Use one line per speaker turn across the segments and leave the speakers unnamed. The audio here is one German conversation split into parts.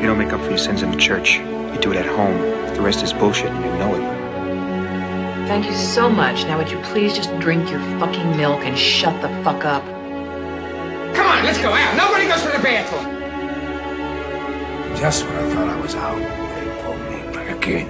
You don't make up for your sins in the church. You do it at home. The rest is bullshit and you know it.
Thank you so much. Now would you please just drink your fucking milk and shut the fuck up?
Come on, let's go out. Nobody goes to the bathroom.
Just when I thought I was out, they pulled me back in.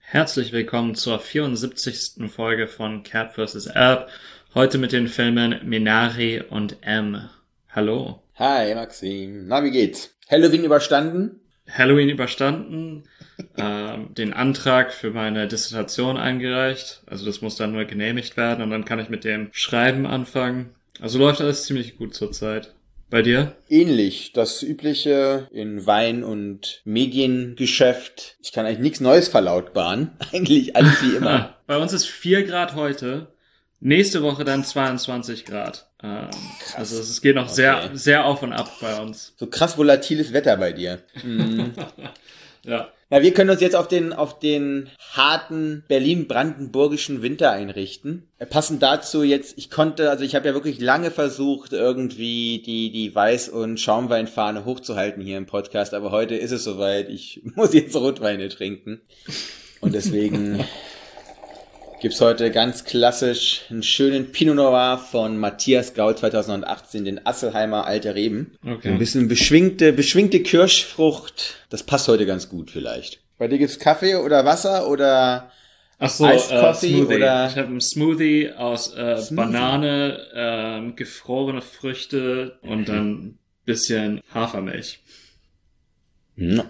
Herzlich willkommen zur 74. Folge von Cat vs. App. Heute mit den Filmen Minari und M. Hallo.
Hi, Maxim. Na, wie geht's? Halloween überstanden?
Halloween überstanden, ähm, den Antrag für meine Dissertation eingereicht. Also das muss dann nur genehmigt werden und dann kann ich mit dem Schreiben anfangen. Also läuft alles ziemlich gut zurzeit. Bei dir?
Ähnlich. Das übliche in Wein- und Mediengeschäft. Ich kann eigentlich nichts Neues verlautbaren. Eigentlich alles wie immer.
Bei uns ist 4 Grad heute. Nächste Woche dann 22 Grad. Ähm, also es geht noch
Okay.
sehr, sehr auf und ab bei uns.
So krass volatiles Wetter bei dir. Mhm.
Ja.
Na, wir können uns jetzt auf den, auf den harten Berlin-Brandenburgischen Winter einrichten. Äh, Passend dazu jetzt, ich konnte, also ich habe ja wirklich lange versucht, irgendwie die, die Weiß- und Schaumweinfahne hochzuhalten hier im Podcast, aber heute ist es soweit. Ich muss jetzt Rotweine trinken. Und deswegen gibt's heute ganz klassisch einen schönen Pinot Noir von Matthias Gaul 2018, den Asselheimer Alte Reben.
Okay.
Ein bisschen beschwingte, beschwingte Kirschfrucht. Das passt heute ganz gut vielleicht. Bei dir gibt's Kaffee oder Wasser oder
Ach so,
Iced
äh,
Coffee
Smoothie.
oder-
Ich habe einen Smoothie aus äh,
Smoothie.
Banane, ähm, gefrorene Früchte und dann ein bisschen Hafermilch.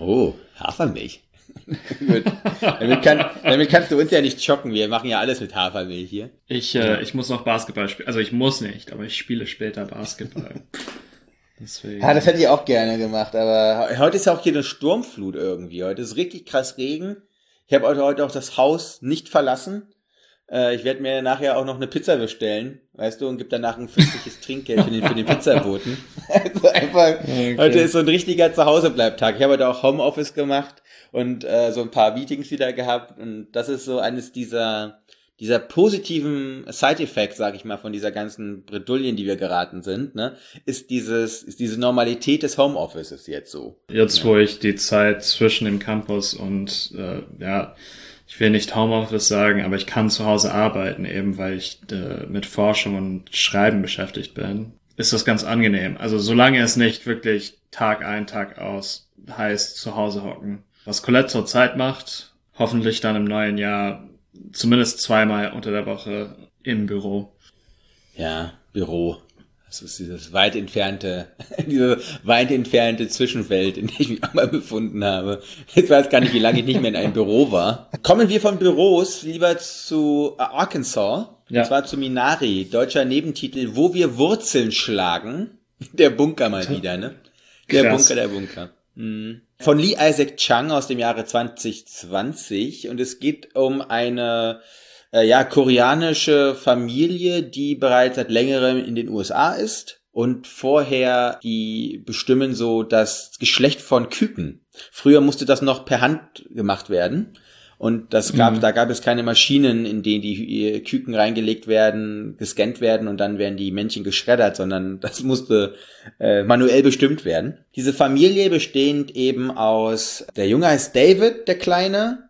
Oh, Hafermilch. Gut. damit, kann, damit kannst du uns ja nicht schocken. Wir machen ja alles mit Hafermilch hier.
Ich, äh, ich muss noch Basketball spielen. Also ich muss nicht, aber ich spiele später Basketball. Deswegen.
Ja, das hätte ich auch gerne gemacht, aber heute ist ja auch hier eine Sturmflut irgendwie. Heute ist richtig krass Regen. Ich habe heute auch das Haus nicht verlassen. Äh, ich werde mir nachher auch noch eine Pizza bestellen, weißt du, und gebe danach ein fünfliches Trinkgeld für den, für den Pizzaboten. Also einfach,
Okay.
heute ist so ein richtiger Zuhausebleibtag. Ich habe heute auch Homeoffice gemacht und äh, so ein paar Meetings wieder gehabt. Und das ist so eines dieser, dieser positiven Side-Effects, sag ich mal, von dieser ganzen Bredouillen, die wir geraten sind, ne, ist dieses, ist diese Normalität des Homeoffices jetzt so.
Jetzt, wo ich die Zeit zwischen dem Campus und äh, ja, ich will nicht Homeoffice sagen, aber ich kann zu Hause arbeiten, eben weil ich äh, mit Forschung und Schreiben beschäftigt bin, ist das ganz angenehm. Also solange es nicht wirklich Tag ein, Tag aus heißt, zu Hause hocken. Was Colette zurzeit macht, hoffentlich dann im neuen Jahr zumindest zweimal unter der Woche im Büro.
Ja, Büro. Das ist dieses weit entfernte, diese weit entfernte Zwischenwelt, in der ich mich einmal befunden habe. Jetzt weiß gar nicht, wie lange ich nicht mehr in einem Büro war. Kommen wir von Büros lieber zu äh, Arkansas.
Ja.
Und zwar zu Minari, deutscher Nebentitel, wo wir Wurzeln schlagen. Der Bunker mal wieder, ne? Der
Krass.
Bunker, der Bunker. Mhm. Von Lee Isaac Chung aus dem Jahre 2020 und es geht um eine äh, ja, koreanische Familie, die bereits seit längerem in den USA ist und vorher die bestimmen so das Geschlecht von Küken. Früher musste das noch per Hand gemacht werden. Und das gab, da gab es keine Maschinen, in denen die äh, Küken reingelegt werden, gescannt werden und dann werden die Männchen geschreddert, sondern das musste äh, manuell bestimmt werden. Diese Familie bestehend eben aus, der Junge heißt David, der Kleine,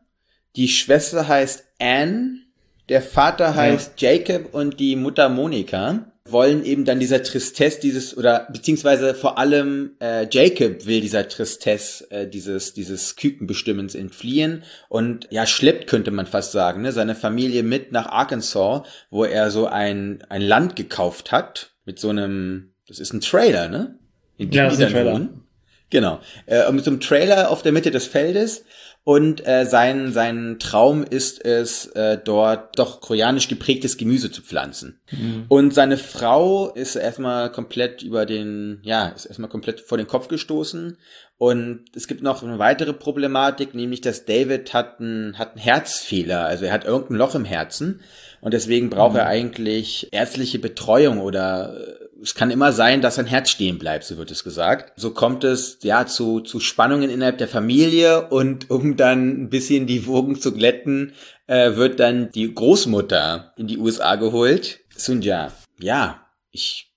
die Schwester heißt Anne, der Vater heißt Jacob und die Mutter Monika wollen eben dann dieser Tristesse dieses oder beziehungsweise vor allem äh, Jacob will dieser Tristesse äh, dieses dieses Kükenbestimmens entfliehen und ja schleppt könnte man fast sagen ne, seine Familie mit nach Arkansas wo er so ein ein Land gekauft hat mit so einem das ist ein Trailer ne in
Ja, das ist ein Trailer.
wohnen. Genau. Äh, mit so einem Trailer auf der Mitte des Feldes. Und äh, sein, sein Traum ist es, äh, dort doch koreanisch geprägtes Gemüse zu pflanzen. Und seine Frau ist erstmal komplett über den, ja, ist erstmal komplett vor den Kopf gestoßen. Und es gibt noch eine weitere Problematik, nämlich dass David hat einen, hat einen Herzfehler, also er hat irgendein Loch im Herzen. Und deswegen braucht er eigentlich ärztliche Betreuung oder äh, es kann immer sein, dass sein Herz stehen bleibt, so wird es gesagt. So kommt es ja zu, zu Spannungen innerhalb der Familie und um dann ein bisschen die Wogen zu glätten, äh, wird dann die Großmutter in die USA geholt. Sunja, ja, ich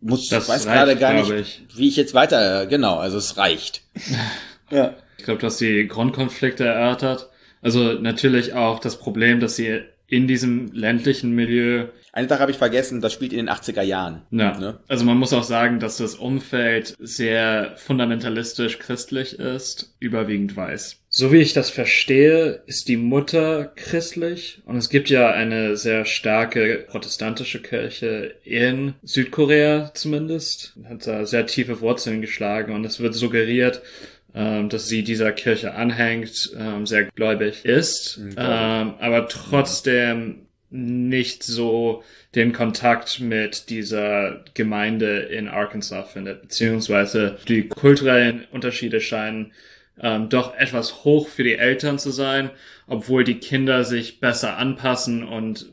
muss,
Das
weiß
reicht,
gerade gar nicht,
ich.
wie ich jetzt weiter, genau, also es reicht. ja.
Ich glaube, du hast die Grundkonflikte erörtert. Also natürlich auch das Problem, dass sie in diesem ländlichen Milieu
Eine Sache habe ich vergessen, das spielt in den 80er Jahren.
Ja,
Ne?
also man muss auch sagen, dass das Umfeld sehr fundamentalistisch christlich ist, überwiegend weiß. So wie ich das verstehe, ist die Mutter christlich und es gibt ja eine sehr starke protestantische Kirche in Südkorea zumindest, hat da sehr tiefe Wurzeln geschlagen und es wird suggeriert, ähm, dass sie dieser Kirche anhängt, ähm, sehr gläubig ist,
Mhm,
ähm, aber trotzdem nicht so den Kontakt mit dieser Gemeinde in Arkansas findet, beziehungsweise die kulturellen Unterschiede scheinen ähm, doch etwas hoch für die Eltern zu sein, obwohl die Kinder sich besser anpassen und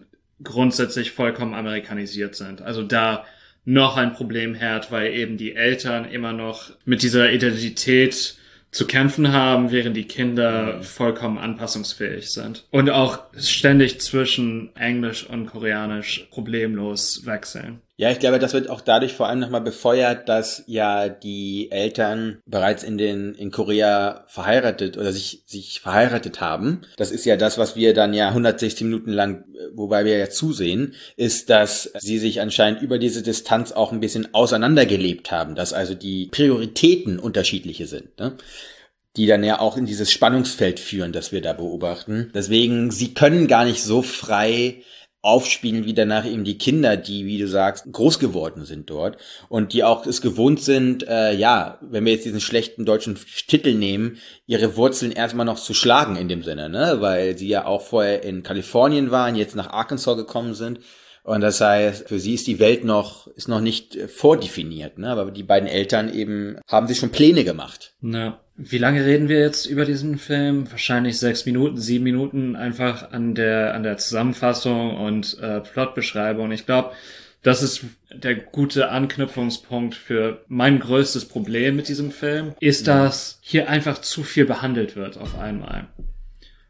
grundsätzlich vollkommen amerikanisiert sind. Also da noch ein Problem herrscht, weil eben die Eltern immer noch mit dieser Identität zu kämpfen haben, während die Kinder vollkommen anpassungsfähig sind. Und auch ständig zwischen Englisch und Koreanisch problemlos wechseln.
Ja, ich glaube, das wird auch dadurch vor allem nochmal befeuert, dass ja die Eltern bereits in den in Korea verheiratet oder sich sich verheiratet haben. Das ist ja das, was wir dann ja 160 Minuten lang, wobei wir ja zusehen, ist, dass sie sich anscheinend über diese Distanz auch ein bisschen auseinandergelebt haben, dass also die Prioritäten unterschiedliche sind. Ne? die dann ja auch in dieses Spannungsfeld führen, das wir da beobachten. Deswegen, sie können gar nicht so frei aufspielen, wie danach eben die Kinder, die, wie du sagst, groß geworden sind dort und die auch es gewohnt sind, äh, ja, wenn wir jetzt diesen schlechten deutschen Titel nehmen, ihre Wurzeln erstmal noch zu schlagen in dem Sinne, ne, weil sie ja auch vorher in Kalifornien waren, jetzt nach Arkansas gekommen sind und das heißt, für sie ist die Welt noch, ist noch nicht äh, vordefiniert, ne? Aber die beiden Eltern eben haben sich schon Pläne gemacht.
Na, wie lange reden wir jetzt über diesen Film? Wahrscheinlich sechs Minuten, sieben Minuten einfach an der an der Zusammenfassung und äh, Plotbeschreibung. Ich glaube, das ist der gute Anknüpfungspunkt für mein größtes Problem mit diesem Film, ist, dass hier einfach zu viel behandelt wird auf einmal.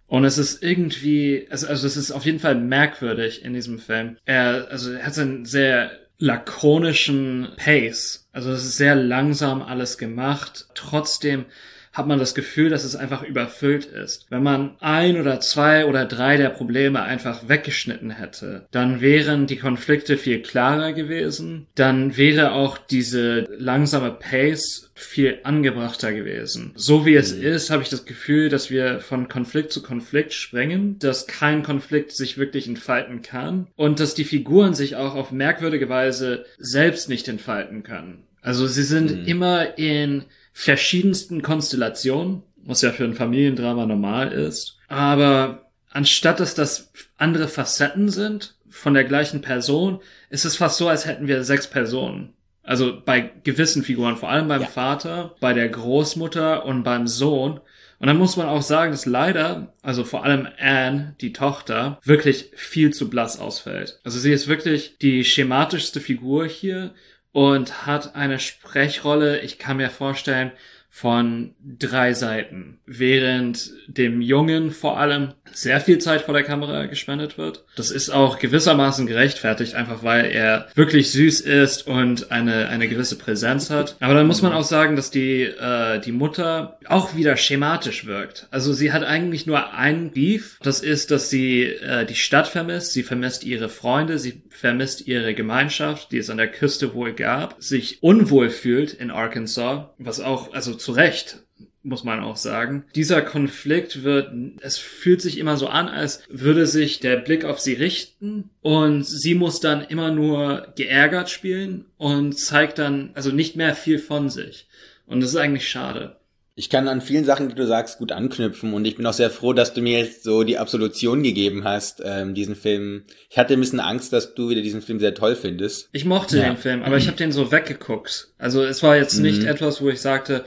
Und es ist irgendwie, also, also es ist auf jeden Fall merkwürdig in diesem Film. Er, also er hat einen sehr lakonischen Pace. Also es ist sehr langsam alles gemacht. Trotzdem hat man das Gefühl, dass es einfach überfüllt ist. Wenn man ein oder zwei oder drei der Probleme einfach weggeschnitten hätte, dann wären die Konflikte viel klarer gewesen. Dann wäre auch diese langsame Pace viel angebrachter gewesen. So wie es ist, habe ich das Gefühl, dass wir von Konflikt zu Konflikt springen, dass kein Konflikt sich wirklich entfalten kann und dass die Figuren sich auch auf merkwürdige Weise selbst nicht entfalten können. Also sie sind immer in verschiedensten Konstellationen, was ja für ein Familiendrama normal ist. Aber anstatt dass das andere Facetten sind von der gleichen Person, ist es fast so, als hätten wir sechs Personen. Also bei gewissen Figuren, vor allem beim
Ja.
Vater, bei der Großmutter und beim Sohn. Und dann muss man auch sagen, dass leider, also vor allem Anne, die Tochter, wirklich viel zu blass ausfällt. Also sie ist wirklich die schematischste Figur hier und hat eine Sprechrolle, ich kann mir vorstellen, von drei Seiten, während dem Jungen vor allem sehr viel Zeit vor der Kamera gespendet wird. Das ist auch gewissermaßen gerechtfertigt, einfach weil er wirklich süß ist und eine, eine gewisse Präsenz hat. Aber dann muss man auch sagen, dass die, äh, die Mutter auch wieder schematisch wirkt. Also sie hat eigentlich nur einen Beef. Das ist, dass sie äh, die Stadt vermisst, sie vermisst ihre Freunde, sie vermisst ihre Gemeinschaft, die es an der Küste wohl gab, sich unwohl fühlt in Arkansas, was auch, also zu Recht, muss man auch sagen. Dieser Konflikt wird, es fühlt sich immer so an, als würde sich der Blick auf sie richten und sie muss dann immer nur geärgert spielen und zeigt dann, also nicht mehr viel von sich. Und das ist eigentlich schade.
Ich kann an vielen Sachen, die du sagst, gut anknüpfen und ich bin auch sehr froh, dass du mir jetzt so die Absolution gegeben hast, ähm, diesen Film. Ich hatte ein bisschen Angst, dass du wieder diesen Film sehr toll findest.
Ich mochte
Ja.
den Film, aber ich habe den so weggeguckt. Also es war jetzt nicht etwas, wo ich sagte,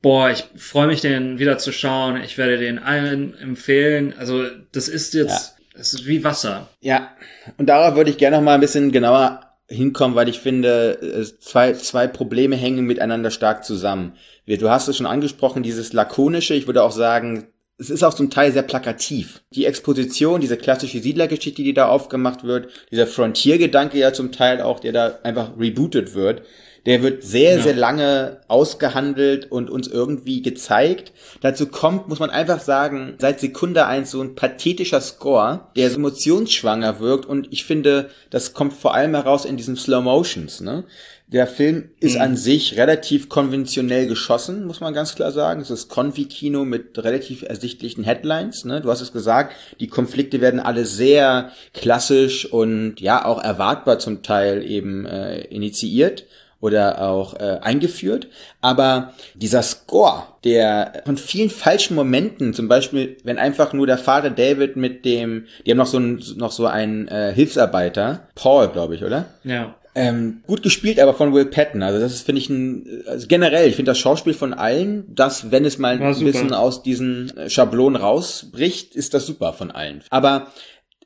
boah, ich freue mich, den wieder zu schauen. Ich werde den allen empfehlen. Also das ist jetzt, es ist wie Wasser.
Ja, und darauf würde ich gerne noch mal ein bisschen genauer hinkommen, weil ich finde, es- zwei, zwei Probleme hängen miteinander stark zusammen. Du hast es schon angesprochen, dieses lakonische, ich würde auch sagen, es ist auch zum Teil sehr plakativ. Die Exposition, diese klassische Siedlergeschichte, die da aufgemacht wird, dieser Frontiergedanke ja zum Teil auch, der da einfach rebootet wird, der wird sehr, ja. sehr lange ausgehandelt und uns irgendwie gezeigt. Dazu kommt, muss man einfach sagen, seit Sekunde eins so ein pathetischer Score, der so emotionsschwanger wirkt und ich finde, das kommt vor allem heraus in diesen Slow Motions, ne? Der Film ist mhm. an sich relativ konventionell geschossen, muss man ganz klar sagen. Es ist Konfi-Kino mit relativ ersichtlichen Headlines. Ne? Du hast es gesagt, die Konflikte werden alle sehr klassisch und ja auch erwartbar zum Teil eben äh, initiiert oder auch äh, eingeführt. Aber dieser Score, der von vielen falschen Momenten, zum Beispiel, wenn einfach nur der Vater David mit dem, die haben noch so einen, noch so einen äh, Hilfsarbeiter, Paul, glaube ich, oder?
Ja.
Ähm, gut gespielt, aber von Will Patton. Also das ist, finde ich, ein, also generell, ich finde das Schauspiel von allen, dass, wenn es mal ein bisschen aus diesen Schablonen rausbricht, ist das super von allen. Aber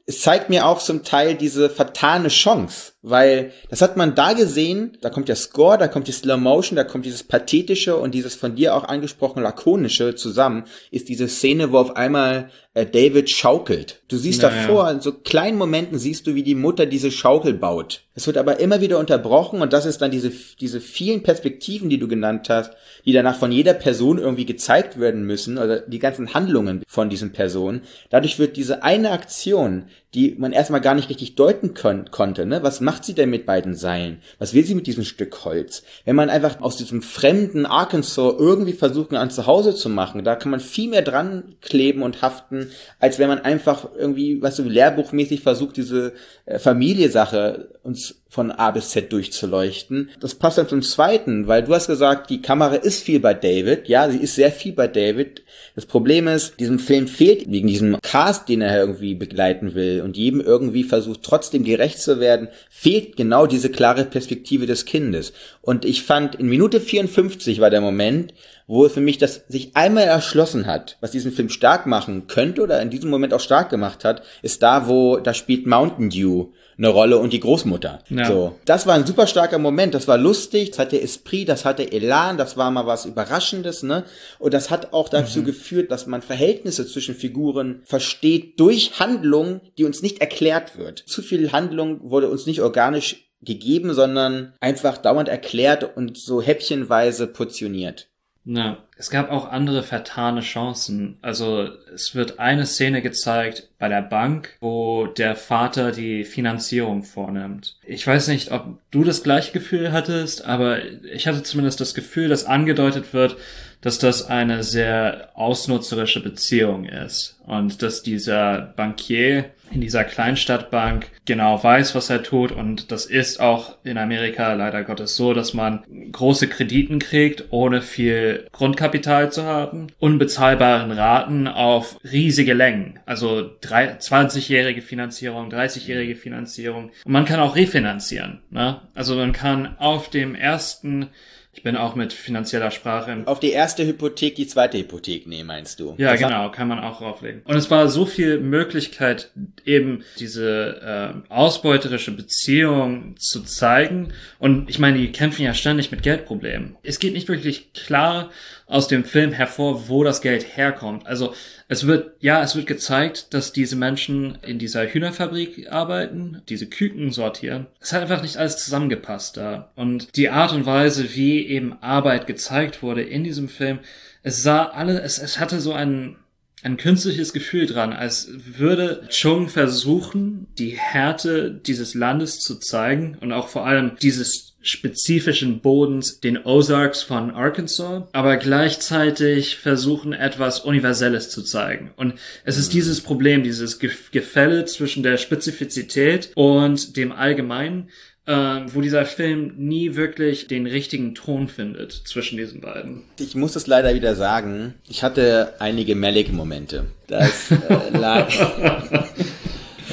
es zeigt mir auch zum Teil diese vertane Chance, weil das hat man da gesehen, da kommt der Score, da kommt die Slow Motion, da kommt dieses pathetische und dieses von dir auch angesprochene lakonische zusammen, ist diese Szene, wo auf einmal äh, David schaukelt. Du siehst naja. davor, in so kleinen Momenten siehst du, wie die Mutter diese Schaukel baut. Es wird aber immer wieder unterbrochen und das ist dann diese, diese vielen Perspektiven, die du genannt hast, die danach von jeder Person irgendwie gezeigt werden müssen, oder die ganzen Handlungen von diesen Personen. Dadurch wird diese eine Aktion, die man erstmal gar nicht richtig deuten kon konnte, ne? Was macht sie denn mit beiden Seilen? Was will sie mit diesem Stück Holz? Wenn man einfach aus diesem fremden Arkansas irgendwie versucht, ein Zuhause zu machen, da kann man viel mehr dran kleben und haften, als wenn man einfach irgendwie, was so lehrbuchmäßig versucht, diese äh, Familiesache uns von A bis Z durchzuleuchten. Das passt dann zum zweiten, weil du hast gesagt, die Kamera ist viel bei David. Ja, sie ist sehr viel bei David. Das Problem ist, diesem Film fehlt wegen diesem Cast, den er irgendwie begleiten will und jedem irgendwie versucht, trotzdem gerecht zu werden, fehlt genau diese klare Perspektive des Kindes. Und ich fand, in Minute 54 war der Moment, wo für mich das sich einmal erschlossen hat, was diesen Film stark machen könnte oder in diesem Moment auch stark gemacht hat, ist da, wo da spielt Mountain Dew eine Rolle und die Großmutter. Ja. So, das war ein super starker Moment, das war lustig, das hatte Esprit, das hatte Elan, das war mal was Überraschendes, ne? Und das hat auch dazu mhm. geführt, dass man Verhältnisse zwischen Figuren versteht durch Handlung, die uns nicht erklärt wird. Zu viel Handlung wurde uns nicht organisch gegeben, sondern einfach dauernd erklärt und so häppchenweise portioniert.
Na, es gab auch andere vertane Chancen. Also es wird eine Szene gezeigt bei der Bank, wo der Vater die Finanzierung vornimmt. Ich weiß nicht, ob du das gleiche Gefühl hattest, aber ich hatte zumindest das Gefühl, dass angedeutet wird, dass das eine sehr ausnutzerische Beziehung ist und dass dieser Bankier in dieser Kleinstadtbank genau weiß, was er tut. Und das ist auch in Amerika leider Gottes so, dass man große Krediten kriegt, ohne viel Grundkapital zu haben, unbezahlbaren Raten auf riesige Längen, also 20-jährige Finanzierung, 30-jährige Finanzierung. Und man kann auch refinanzieren, ne? also man kann auf dem ersten ich bin auch mit finanzieller Sprache.
Auf die erste Hypothek die zweite Hypothek nehmen, meinst du?
Ja, das genau, kann man auch drauflegen. Und es war so viel Möglichkeit, eben diese äh, ausbeuterische Beziehung zu zeigen. Und ich meine, die kämpfen ja ständig mit Geldproblemen. Es geht nicht wirklich klar aus dem Film hervor, wo das Geld herkommt. Also es wird, ja, es wird gezeigt, dass diese Menschen in dieser Hühnerfabrik arbeiten, diese Küken sortieren. Es hat einfach nicht alles zusammengepasst da. Und die Art und Weise, wie eben Arbeit gezeigt wurde in diesem Film, es sah alle, es, es hatte so ein, ein künstliches Gefühl dran, als würde Chung versuchen, die Härte dieses Landes zu zeigen und auch vor allem dieses spezifischen Bodens, den Ozarks von Arkansas, aber gleichzeitig versuchen etwas Universelles zu zeigen. Und es ist dieses Problem, dieses Gefälle zwischen der Spezifizität und dem Allgemeinen, äh, wo dieser Film nie wirklich den richtigen Ton findet zwischen diesen beiden.
Ich muss es leider wieder sagen, ich hatte einige Malik-Momente. Das äh, lag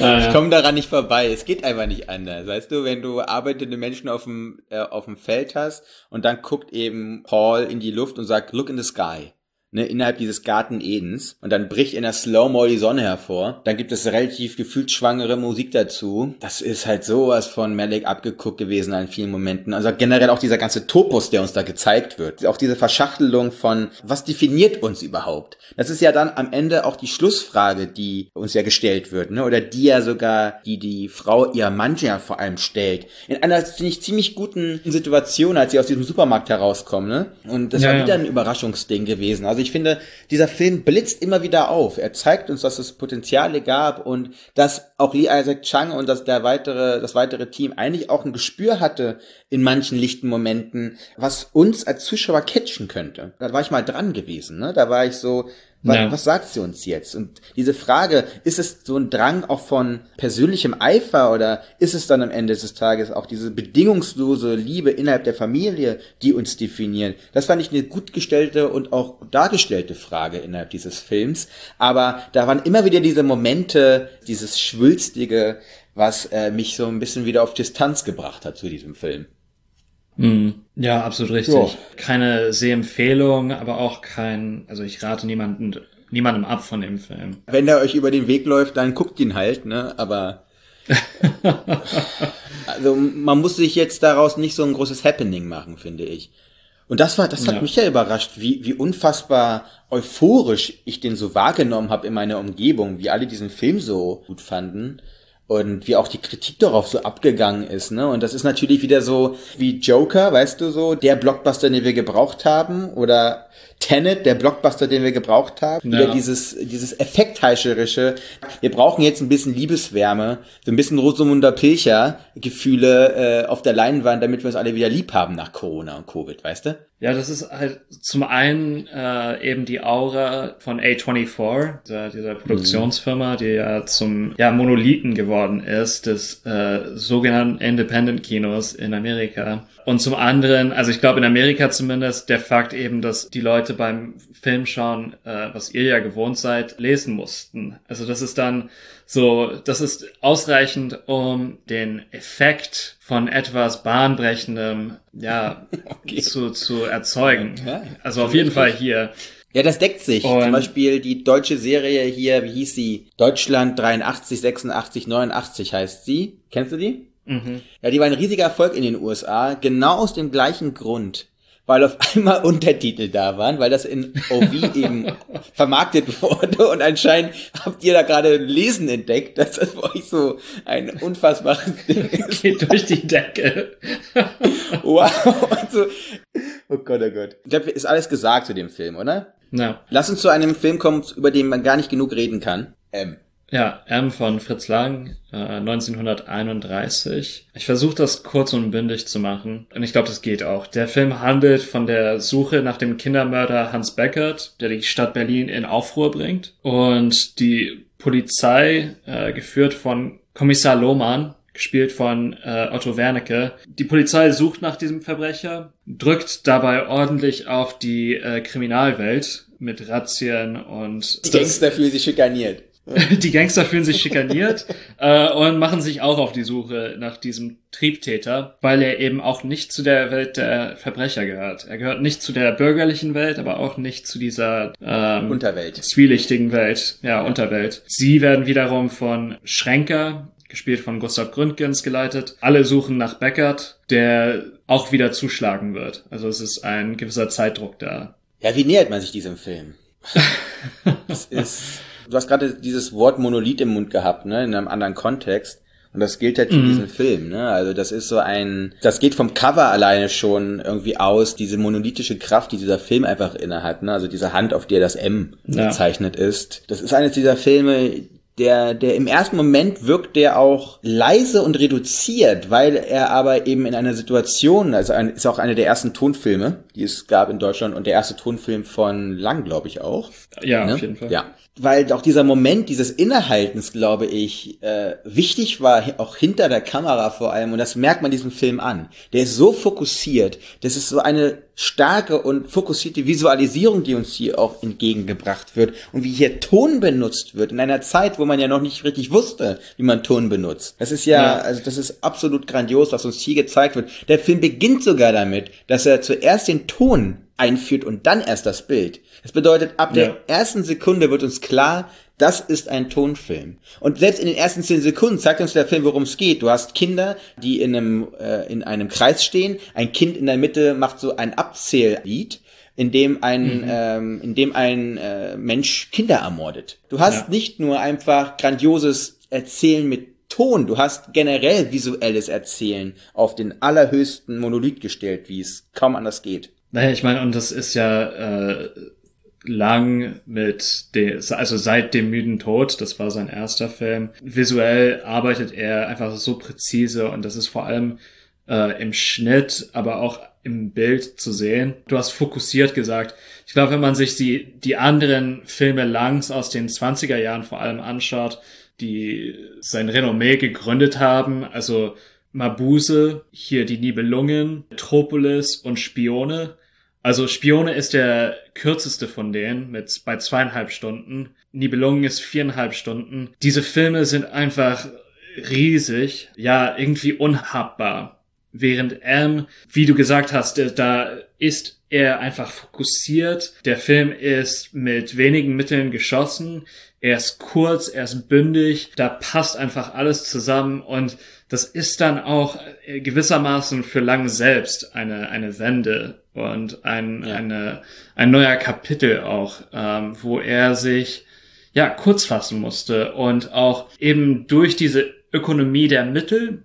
ja, ich komme daran nicht vorbei. Es geht einfach nicht anders. Weißt du, wenn du arbeitende Menschen auf dem, äh, auf dem Feld hast und dann guckt eben Paul in die Luft und sagt, look in the sky. Ne, innerhalb dieses Garten Edens und dann bricht in der Slow-Mo die Sonne hervor. Dann gibt es relativ gefühlsschwangere Musik dazu. Das ist halt sowas von Malik abgeguckt gewesen an vielen Momenten. Also generell auch dieser ganze Topos, der uns da gezeigt wird. Auch diese Verschachtelung von, was definiert uns überhaupt? Das ist ja dann am Ende auch die Schlussfrage, die uns ja gestellt wird, ne? oder die ja sogar, die die Frau ihr Mann ja vor allem stellt. In einer, finde ich, ziemlich guten Situation, als sie aus diesem Supermarkt herauskommen. Ne? Und das ja, war wieder ein Überraschungsding gewesen. Also ich finde, dieser Film blitzt immer wieder auf. Er zeigt uns, dass es Potenziale gab und dass auch Lee Isaac Chung und das, der weitere, das weitere Team eigentlich auch ein Gespür hatte in manchen lichten Momenten, was uns als Zuschauer catchen könnte. Da war ich mal dran gewesen. Ne? Da war ich so, was, ja. was sagt sie uns jetzt? Und diese Frage, ist es so ein Drang auch von persönlichem Eifer oder ist es dann am Ende des Tages auch diese bedingungslose Liebe innerhalb der Familie, die uns definiert? Das fand ich eine gut gestellte und auch dargestellte Frage innerhalb dieses Films. Aber da waren immer wieder diese Momente, dieses Schwülstige, was äh, mich so ein bisschen wieder auf Distanz gebracht hat zu diesem Film.
Mhm. Ja, absolut richtig. Jo. Keine Sehempfehlung, aber auch kein, also ich rate niemanden, niemandem ab von dem Film.
Wenn der euch über den Weg läuft, dann guckt ihn halt, ne, aber also man muss sich jetzt daraus nicht so ein großes Happening machen, finde ich. Und das war, das hat ja. mich ja überrascht, wie, wie unfassbar euphorisch ich den so wahrgenommen habe in meiner Umgebung, wie alle diesen Film so gut fanden und wie auch die Kritik darauf so abgegangen ist, ne? Und das ist natürlich wieder so wie Joker, weißt du so, der Blockbuster, den wir gebraucht haben, oder Tenet, der Blockbuster, den wir gebraucht haben. Ja. Wieder dieses, dieses Effektheischerische. Wir brauchen jetzt ein bisschen Liebeswärme, so ein bisschen Rosamunder Pilcher Gefühle äh, auf der Leinwand, damit wir uns alle wieder lieb haben nach Corona und Covid, weißt du?
Ja, das ist halt zum einen äh, eben die Aura von A24, dieser, dieser Produktionsfirma, die ja zum ja, Monolithen geworden ist, des äh, sogenannten Independent Kinos in Amerika. Und zum anderen, also ich glaube in Amerika zumindest, der Fakt eben, dass die Leute beim Film schauen, äh, was ihr ja gewohnt seid, lesen mussten. Also das ist dann so, das ist ausreichend, um den Effekt von etwas Bahnbrechendem, ja, okay. zu, zu erzeugen. Ja, also auf jeden Fall hier.
Ja, das deckt sich. Und Zum Beispiel die deutsche Serie hier, wie hieß sie? Deutschland 83, 86, 89 heißt sie. Kennst du die? Mhm. Ja, die war ein riesiger Erfolg in den USA, genau aus dem gleichen Grund. Weil auf einmal Untertitel da waren, weil das in OV eben vermarktet wurde und anscheinend habt ihr da gerade Lesen entdeckt, dass das für euch so ein unfassbares Ding
ist. Geht durch die Decke.
wow. Also, oh Gott, oh Gott. Ich glaube, ist alles gesagt zu dem Film, oder?
Ja.
Lass uns zu einem Film kommen, über den man gar nicht genug reden kann. Ähm.
Ja, M von Fritz Lang, äh, 1931. Ich versuche das kurz und bündig zu machen und ich glaube, das geht auch. Der Film handelt von der Suche nach dem Kindermörder Hans Beckert, der die Stadt Berlin in Aufruhr bringt und die Polizei, äh, geführt von Kommissar Lohmann, gespielt von äh, Otto Wernicke. Die Polizei sucht nach diesem Verbrecher, drückt dabei ordentlich auf die äh, Kriminalwelt mit Razzien und...
Die Gangster fühlen sich schikaniert.
Die Gangster fühlen sich schikaniert äh, und machen sich auch auf die Suche nach diesem Triebtäter, weil er eben auch nicht zu der Welt der Verbrecher gehört. Er gehört nicht zu der bürgerlichen Welt, aber auch nicht zu dieser ähm,
Unterwelt.
zwielichtigen Welt, ja, Unterwelt. Sie werden wiederum von Schränker, gespielt von Gustav Gründgens, geleitet. Alle suchen nach Beckert, der auch wieder zuschlagen wird. Also es ist ein gewisser Zeitdruck da.
Ja, wie nähert man sich diesem Film? es ist du hast gerade dieses Wort Monolith im Mund gehabt, ne, in einem anderen Kontext. Und das gilt halt für mhm. diesen Film, ne? Also das ist so ein, das geht vom Cover alleine schon irgendwie aus, diese monolithische Kraft, die dieser Film einfach innehat, ne? Also diese Hand, auf der das M ja. gezeichnet ist. Das ist eines dieser Filme, der, der im ersten Moment wirkt der auch leise und reduziert, weil er aber eben in einer Situation, also ein, ist auch einer der ersten Tonfilme, die es gab in Deutschland und der erste Tonfilm von Lang, glaube ich auch.
Ja, ne? auf jeden Fall.
Ja weil auch dieser Moment dieses Innehaltens, glaube ich, äh, wichtig war, auch hinter der Kamera vor allem. Und das merkt man diesem Film an. Der ist so fokussiert. Das ist so eine starke und fokussierte Visualisierung, die uns hier auch entgegengebracht wird. Und wie hier Ton benutzt wird. In einer Zeit, wo man ja noch nicht richtig wusste, wie man Ton benutzt. Das ist ja, ja. also das ist absolut grandios, was uns hier gezeigt wird. Der Film beginnt sogar damit, dass er zuerst den Ton einführt und dann erst das Bild. Das bedeutet, ab der
Ja.
ersten Sekunde wird uns klar, das ist ein Tonfilm. Und selbst in den ersten zehn Sekunden zeigt uns der Film, worum es geht. Du hast Kinder, die in einem, äh, in einem Kreis stehen. Ein Kind in der Mitte macht so ein Abzähllied, in dem ein, ähm, in dem ein äh, Mensch Kinder ermordet. Du hast
Ja.
nicht nur einfach grandioses Erzählen mit Ton, du hast generell visuelles Erzählen auf den allerhöchsten Monolith gestellt, wie es kaum anders geht.
Naja, ich meine, und das ist ja äh, lang mit de, also seit dem müden Tod, das war sein erster Film. Visuell arbeitet er einfach so präzise und das ist vor allem äh, im Schnitt, aber auch im Bild zu sehen. Du hast fokussiert gesagt. Ich glaube, wenn man sich die, die anderen Filme langs aus den 20er Jahren vor allem anschaut, die sein Renommee gegründet haben, also Mabuse, hier die Nibelungen, Metropolis und Spione. Also Spione ist der kürzeste von denen mit bei zweieinhalb Stunden. Nibelungen ist viereinhalb Stunden. Diese Filme sind einfach riesig, ja irgendwie unhabbar. Während M, wie du gesagt hast, äh, da ist er einfach fokussiert. Der Film ist mit wenigen Mitteln geschossen. Er ist kurz, er ist bündig. Da passt einfach alles zusammen und das ist dann auch äh, gewissermaßen für Lang selbst eine, eine Wende und ein,
Ja.
eine, ein neuer Kapitel auch, ähm, wo er sich ja kurz fassen musste und auch eben durch diese Ökonomie der Mittel,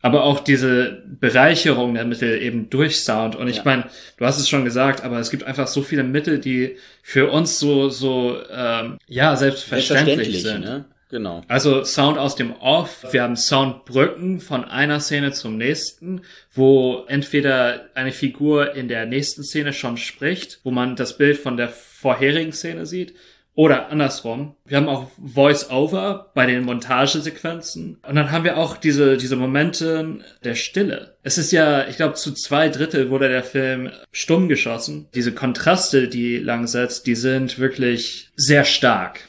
aber auch diese Bereicherung der Mittel eben durch Sound. Und ich
Ja.
meine, du hast es schon gesagt, aber es gibt einfach so viele Mittel, die für uns so so ähm, ja selbstverständlich, sind.
ne? Genau.
Also Sound aus dem Off. Wir haben Soundbrücken von einer Szene zum nächsten, wo entweder eine Figur in der nächsten Szene schon spricht, wo man das Bild von der vorherigen Szene sieht, oder andersrum. Wir haben auch Voice-Over bei den Montagesequenzen. Und dann haben wir auch diese, diese Momente der Stille. Es ist ja, ich glaube, zu zwei Drittel wurde der Film stumm geschossen. Diese Kontraste, die lang setzt, die sind wirklich sehr stark.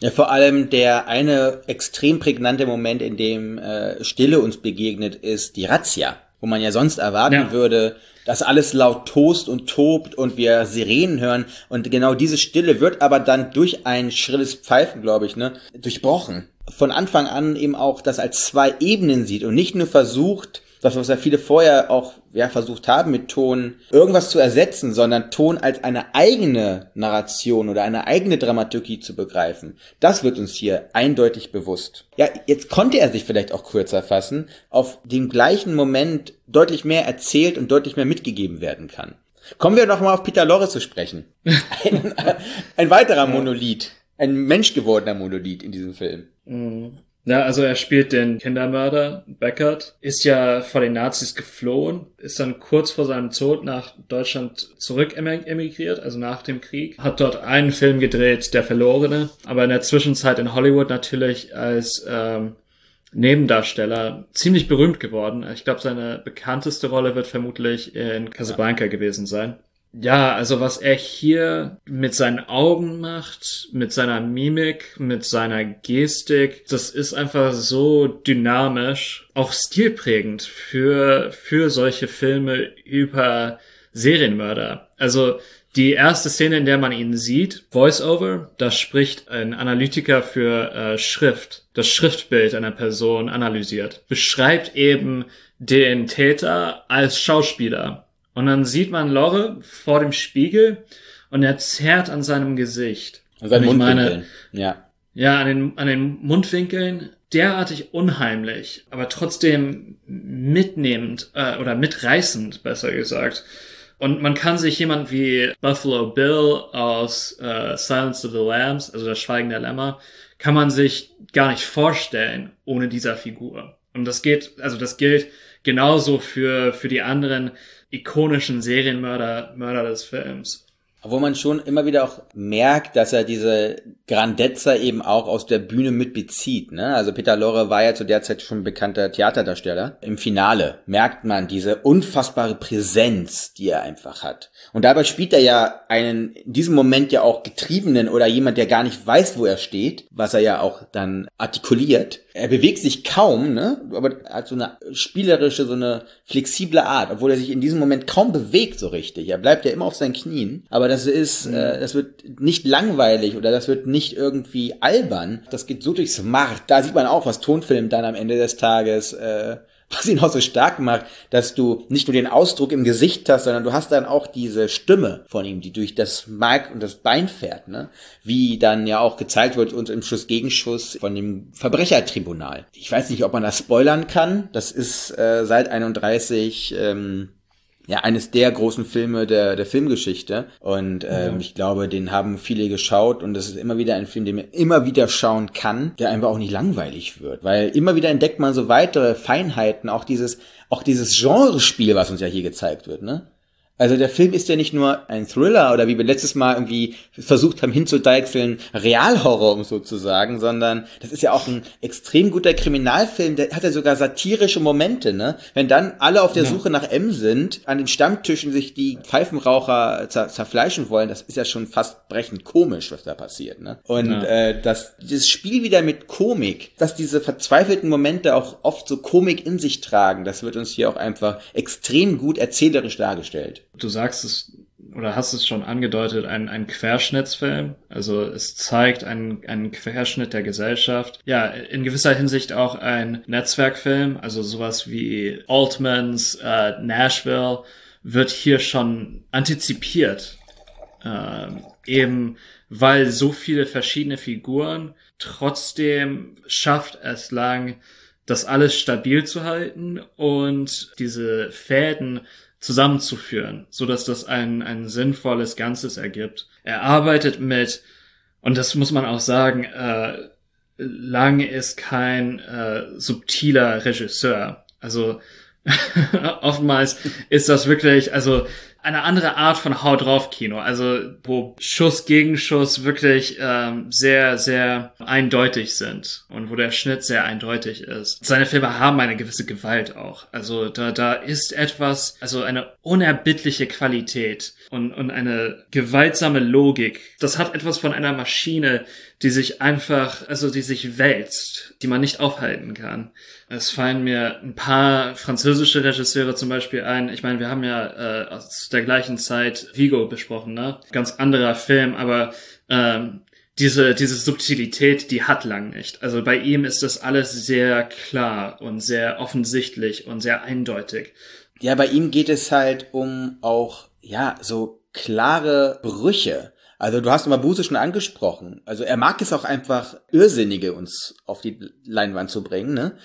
Ja, vor allem der eine extrem prägnante Moment, in dem äh, Stille uns begegnet, ist die Razzia, wo man ja sonst erwarten
Ja.
würde, dass alles laut tost und tobt und wir Sirenen hören und genau diese Stille wird aber dann durch ein schrilles Pfeifen, glaube ich, ne, durchbrochen. Von Anfang an eben auch das als zwei Ebenen sieht und nicht nur versucht, das, was ja viele vorher auch ja, versucht haben mit Ton, irgendwas zu ersetzen, sondern Ton als eine eigene Narration oder eine eigene Dramaturgie zu begreifen. Das wird uns hier eindeutig bewusst. Ja, jetzt konnte er sich vielleicht auch kürzer fassen, auf dem gleichen Moment deutlich mehr erzählt und deutlich mehr mitgegeben werden kann. Kommen wir noch mal auf Peter Lorre zu sprechen. Ein, ein weiterer Monolith. Ein menschgewordener Monolith in diesem Film.
Ja, also er spielt den Kindermörder Beckert, ist ja vor den Nazis geflohen, ist dann kurz vor seinem Tod nach Deutschland zurück emig- emigriert, also nach dem Krieg, hat dort einen Film gedreht, Der Verlorene, aber in der Zwischenzeit in Hollywood natürlich als ähm, Nebendarsteller ziemlich berühmt geworden. Ich glaube, seine bekannteste Rolle wird vermutlich in Casablanca gewesen sein. Ja, also was er hier mit seinen Augen macht, mit seiner Mimik, mit seiner Gestik, das ist einfach so dynamisch, auch stilprägend für, für solche Filme über Serienmörder. Also die erste Szene, in der man ihn sieht, Voice-Over, da spricht ein Analytiker für äh, Schrift, das Schriftbild einer Person analysiert, beschreibt eben den Täter als Schauspieler. Und dann sieht man Lorre vor dem Spiegel und er zerrt an seinem Gesicht.
Und sein
Und ich meine,
Mundwinkeln. Ja.
ja, an den, an den Mundwinkeln derartig unheimlich, aber trotzdem mitnehmend äh, oder mitreißend, besser gesagt. Und man kann sich jemand wie Buffalo Bill aus äh, Silence of the Lambs, also das Schweigen der Lämmer, kann man sich gar nicht vorstellen ohne dieser Figur. Und das geht, also das gilt genauso für, für die anderen ikonischen Serienmörder, Mörder des Films.
Wo man schon immer wieder auch merkt, dass er diese Grandezza eben auch aus der Bühne mit bezieht. Ne? Also Peter Lorre war ja zu der Zeit schon bekannter Theaterdarsteller. Im Finale merkt man diese unfassbare Präsenz, die er einfach hat. Und dabei spielt er ja einen in diesem Moment ja auch Getriebenen oder jemand, der gar nicht weiß, wo er steht, was er ja auch dann artikuliert. Er bewegt sich kaum, ne? Aber hat so eine spielerische, so eine flexible Art, obwohl er sich in diesem Moment kaum bewegt so richtig. Er bleibt ja immer auf seinen Knien. Aber das ist, mhm. äh, das wird nicht langweilig oder das wird nicht irgendwie albern. Das geht so durchs Markt. Da sieht man auch, was Tonfilm dann am Ende des Tages äh, was ihn auch so stark macht, dass du nicht nur den Ausdruck im Gesicht hast, sondern du hast dann auch diese Stimme von ihm, die durch das Mark und das Bein fährt, ne? Wie dann ja auch gezeigt wird uns im Schuss-Gegenschuss von dem Verbrechertribunal. Ich weiß nicht, ob man das spoilern kann. Das ist äh, seit 31 ähm, ja eines der großen Filme der, der Filmgeschichte. Und ähm, ja. ich glaube, den haben viele geschaut und das ist immer wieder ein Film, den man immer wieder schauen kann, der einfach auch nicht langweilig wird. Weil immer wieder entdeckt man so weitere Feinheiten, auch dieses, auch dieses Genrespiel, was uns ja hier gezeigt wird, ne? Also der Film ist ja nicht nur ein Thriller oder wie wir letztes Mal irgendwie versucht haben hinzudeichseln, Realhorror, um so zu sagen, sondern das ist ja auch ein extrem guter Kriminalfilm, der hat ja sogar satirische Momente, ne? Wenn dann alle auf der ja. Suche nach M sind, an den Stammtischen sich die Pfeifenraucher zer zerfleischen wollen, das ist ja schon fast brechend komisch, was da passiert, ne? Und ja. äh, das, dieses Spiel wieder mit Komik, dass diese verzweifelten Momente auch oft so Komik in sich tragen, das wird uns hier auch einfach extrem gut erzählerisch dargestellt
du sagst es oder hast es schon angedeutet, ein, ein Querschnittsfilm. Also es zeigt einen, einen Querschnitt der Gesellschaft. Ja, in gewisser Hinsicht auch ein Netzwerkfilm, also sowas wie Altmans, äh, Nashville wird hier schon antizipiert. Äh, eben weil so viele verschiedene Figuren trotzdem schafft es lang, das alles stabil zu halten und diese Fäden zusammenzuführen, so dass das ein, ein sinnvolles Ganzes ergibt. Er arbeitet mit, und das muss man auch sagen, äh, Lang ist kein äh, subtiler Regisseur. Also oftmals ist das wirklich, also eine andere Art von Hau drauf Kino, also wo Schuss gegen Schuss wirklich ähm, sehr, sehr eindeutig sind und wo der Schnitt sehr eindeutig ist. Seine Filme haben eine gewisse Gewalt auch. Also da, da ist etwas, also eine unerbittliche Qualität und, und eine gewaltsame Logik. Das hat etwas von einer Maschine, die sich einfach, also die sich wälzt, die man nicht aufhalten kann. Es fallen mir ein paar französische Regisseure zum Beispiel ein. Ich meine, wir haben ja äh, aus der gleichen Zeit Vigo besprochen, ne? Ganz anderer Film, aber ähm, diese, diese Subtilität, die hat lang nicht. Also bei ihm ist das alles sehr klar und sehr offensichtlich und sehr eindeutig.
Ja, bei ihm geht es halt um auch, ja, so klare Brüche. Also du hast Mabuse schon angesprochen. Also er mag es auch einfach Irrsinnige uns auf die Leinwand zu bringen, ne?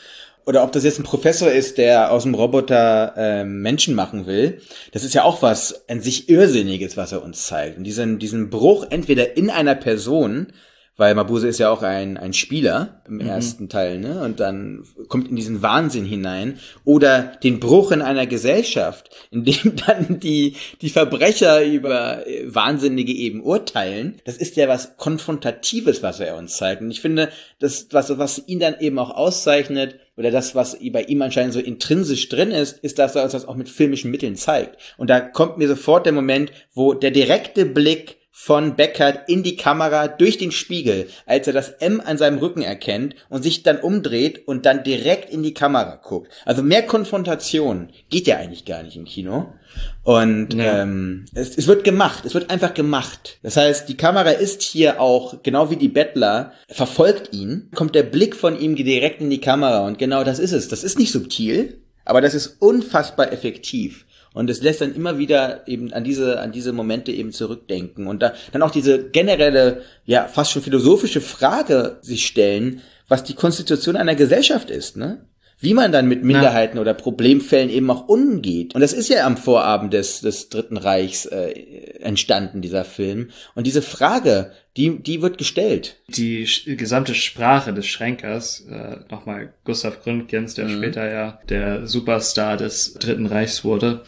Oder ob das jetzt ein Professor ist, der aus dem Roboter äh, Menschen machen will, das ist ja auch was an sich Irrsinniges, was er uns zeigt. Und diesen, diesen Bruch entweder in einer Person, weil Mabuse ist ja auch ein, ein Spieler im mhm. ersten Teil, ne? Und dann kommt in diesen Wahnsinn hinein. Oder den Bruch in einer Gesellschaft, in dem dann die, die Verbrecher über äh, Wahnsinnige eben urteilen. Das ist ja was Konfrontatives, was er uns zeigt. Und ich finde, das, was, was ihn dann eben auch auszeichnet, oder das, was bei ihm anscheinend so intrinsisch drin ist, ist, dass er uns das auch mit filmischen Mitteln zeigt. Und da kommt mir sofort der Moment, wo der direkte Blick von Beckert in die Kamera durch den Spiegel, als er das M an seinem Rücken erkennt und sich dann umdreht und dann direkt in die Kamera guckt. Also mehr Konfrontation geht ja eigentlich gar nicht im Kino. Und ja. ähm, es, es wird gemacht, es wird einfach gemacht. Das heißt, die Kamera ist hier auch, genau wie die Bettler, verfolgt ihn, kommt der Blick von ihm direkt in die Kamera und genau das ist es. Das ist nicht subtil, aber das ist unfassbar effektiv. Und es lässt dann immer wieder eben an diese, an diese Momente eben zurückdenken. Und da, dann auch diese generelle, ja, fast schon philosophische Frage sich stellen, was die Konstitution einer Gesellschaft ist, ne? Wie man dann mit Minderheiten ja. oder Problemfällen eben auch umgeht. Und das ist ja am Vorabend des, des Dritten Reichs äh, entstanden, dieser Film. Und diese Frage, die, die wird gestellt.
Die gesamte Sprache des Schränkers, äh, nochmal Gustav Gründgens, der mhm. später ja der Superstar des Dritten Reichs wurde,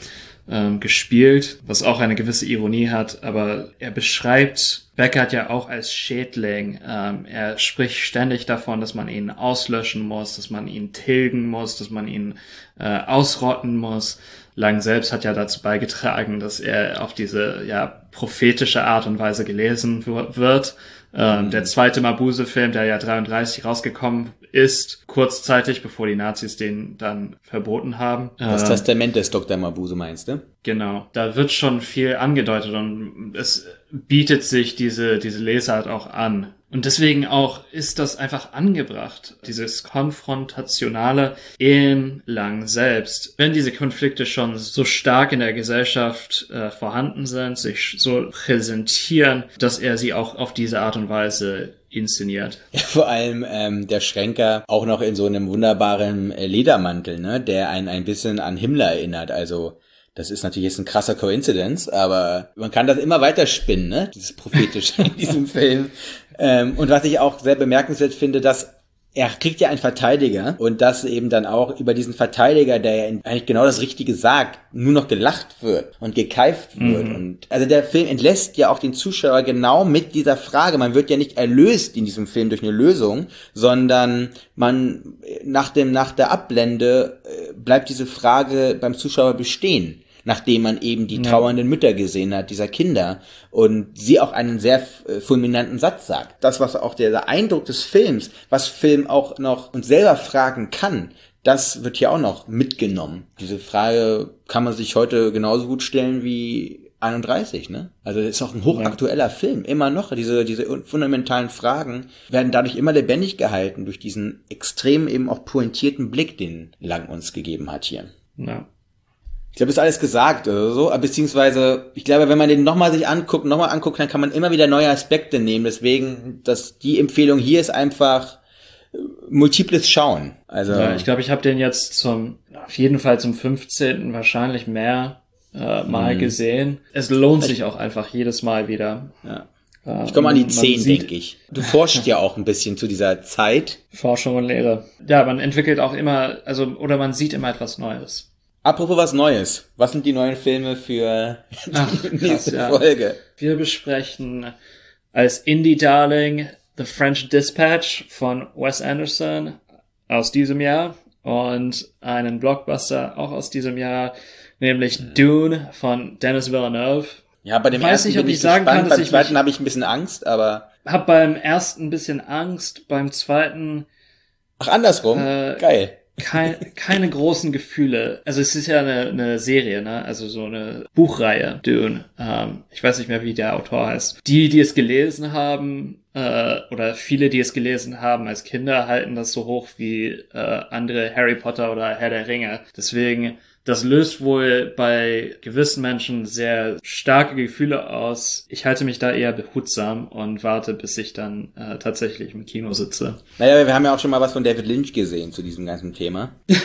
ähm, gespielt, was auch eine gewisse Ironie hat, aber er beschreibt Beckert ja auch als Schädling. Ähm, er spricht ständig davon, dass man ihn auslöschen muss, dass man ihn tilgen muss, dass man ihn äh, ausrotten muss. Lang selbst hat ja dazu beigetragen, dass er auf diese ja prophetische Art und Weise gelesen wird Ähm, Der zweite Mabuse-Film, der ja 33 rausgekommen ist, kurzzeitig, bevor die Nazis den dann verboten haben.
Das
Ähm,
Testament des Dr. Mabuse meinst du?
Genau, da wird schon viel angedeutet und es bietet sich diese, diese Lesart auch an. Und deswegen auch ist das einfach angebracht, dieses konfrontationale in Lang selbst. Wenn diese Konflikte schon so stark in der Gesellschaft äh, vorhanden sind, sich so präsentieren, dass er sie auch auf diese Art und Weise inszeniert.
Vor allem ähm, der Schränker auch noch in so einem wunderbaren äh, Ledermantel, ne, der einen ein bisschen an Himmler erinnert. Also das ist natürlich jetzt ein krasser Coincidence, aber man kann das immer weiter spinnen, ne? Dieses prophetische in diesem Film. Ähm, und was ich auch sehr bemerkenswert finde, dass er kriegt ja einen Verteidiger und dass eben dann auch über diesen Verteidiger, der ja eigentlich genau das Richtige sagt, nur noch gelacht wird und gekeift wird. Und also der Film entlässt ja auch den Zuschauer genau mit dieser Frage. Man wird ja nicht erlöst in diesem Film durch eine Lösung, sondern man nach dem nach der Ablende äh, bleibt diese Frage beim Zuschauer bestehen nachdem man eben die trauernden Mütter gesehen hat, dieser Kinder, und sie auch einen sehr äh, fulminanten Satz sagt. Das, was auch der, der Eindruck des Films, was Film auch noch uns selber fragen kann, das wird hier auch noch mitgenommen. Diese Frage kann man sich heute genauso gut stellen wie 31, ne? Also das ist auch ein hochaktueller Film, immer noch. Diese, diese fundamentalen Fragen werden dadurch immer lebendig gehalten durch diesen extrem eben auch pointierten Blick, den Lang uns gegeben hat hier.
Ja.
Ich glaube, ist alles gesagt oder so, beziehungsweise, ich glaube, wenn man den nochmal sich anguckt, nochmal anguckt, dann kann man immer wieder neue Aspekte nehmen. Deswegen, dass die Empfehlung hier ist einfach äh, multiples Schauen. Also,
Ja, ich glaube, ich habe den jetzt zum, auf jeden Fall zum 15. wahrscheinlich mehr äh, Mal gesehen. Es lohnt sich auch einfach jedes Mal wieder.
ja.
Äh,
ich komme an die
man
10,
sieht
denke ich. Du forschst ja auch ein bisschen zu dieser Zeit.
Forschung und Lehre. Ja, man entwickelt auch immer, also, oder man sieht immer etwas Neues.
Apropos was Neues. Was sind die neuen Filme für
Ach,
die
krass,
nächste
ja.
Folge?
Wir besprechen als Indie-Darling The French Dispatch von Wes Anderson aus diesem Jahr und einen Blockbuster auch aus diesem Jahr, nämlich Dune von Dennis Villeneuve.
Ja, bei dem
Ich weiß
ersten
nicht, ob
bin
ich
ich
sagen
gespannt,
kann,
beim zweiten habe ich ein bisschen Angst, aber
Hab beim ersten ein bisschen Angst, beim zweiten
ach andersrum,
Äh,
geil.
Kein, keine großen Gefühle. Also es ist ja eine, eine Serie, ne? Also so eine Buchreihe, Dune. Ähm, ich weiß nicht mehr, wie der Autor heißt. Die, die es gelesen haben, äh, oder viele, die es gelesen haben als Kinder, halten das so hoch wie äh, andere Harry Potter oder Herr der Ringe. Deswegen, das löst wohl bei gewissen Menschen sehr starke Gefühle aus. Ich halte mich da eher behutsam und warte, bis ich dann äh, tatsächlich im Kino sitze.
Naja, wir haben ja auch schon mal was von David Lynch gesehen zu diesem ganzen Thema.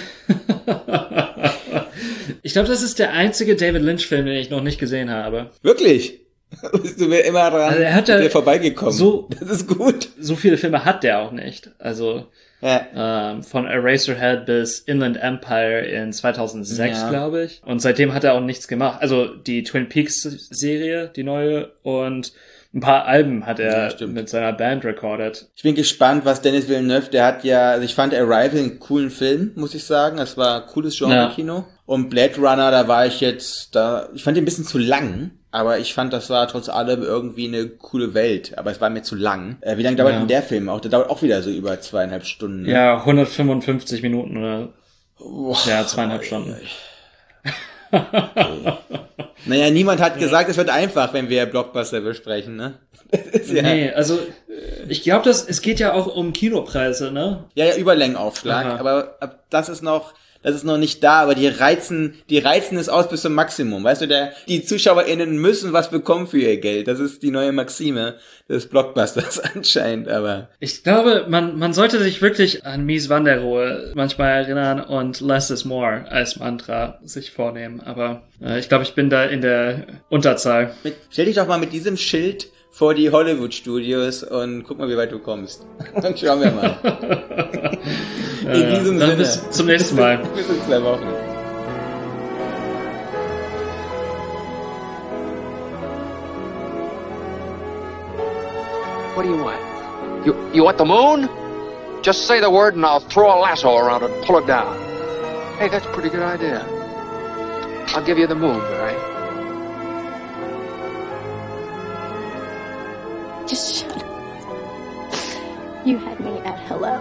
Ich glaube, das ist der einzige David Lynch-Film, den ich noch nicht gesehen habe.
Wirklich? Bist du mir immer dran
Also er hat ja
vorbeigekommen?
so-
Das ist gut.
So viele Filme hat der auch nicht. Also
Ja.
ähm, von Eraserhead bis Inland Empire in 2006,
Ja.
glaube ich. Und seitdem hat er auch nichts gemacht. Also die Twin Peaks-Serie, die neue, und ein paar Alben hat
Ja,
er
stimmt.
mit seiner Band recorded.
Ich bin gespannt, was Dennis Villeneuve, der hat ja, also ich fand Arrival einen coolen Film, muss ich sagen. Das war cooles Genre-Kino. Und Blade Runner, da war ich jetzt, da, ich fand den ein bisschen zu lang. Aber ich fand, das war trotz allem irgendwie eine coole Welt. Aber es war mir zu lang. Äh, wie lange dauert
Ja.
denn der Film auch? Der dauert auch wieder so über zweieinhalb Stunden. ne?
Ja, 155 Minuten oder
Boah.
ja, zweieinhalb Stunden.
Naja, niemand hat gesagt, es wird einfach, wenn wir Blockbuster besprechen, ne? Ja,
Nee, also ich glaube, es geht ja auch um Kinopreise, ne?
ja, ja, Überlängenaufschlag,
Aha.
aber ab, das ist noch, das ist noch nicht da, aber die reizen, die reizen es aus bis zum Maximum. Weißt du, der, die ZuschauerInnen müssen was bekommen für ihr Geld. Das ist die neue Maxime des Blockbusters anscheinend, aber.
Ich glaube, man, man sollte sich wirklich an Mies van der Rohe manchmal erinnern und less is more als Mantra sich vornehmen. Aber äh, ich glaube, ich bin da in der Unterzahl.
Mit, stell dich doch mal mit diesem Schild vor die Hollywood-Studios und guck mal, wie weit du kommst. Dann schauen wir mal. In diesem
dann
Sinne.
bis zum nächsten Mal.
bis in zwei Wochen.
What do you want? You you want the moon? Just say the word and I'll throw a lasso around it and pull it down. Hey, that's a pretty good idea. I'll give you the moon, Barry.
Just shut up. You had me at hello.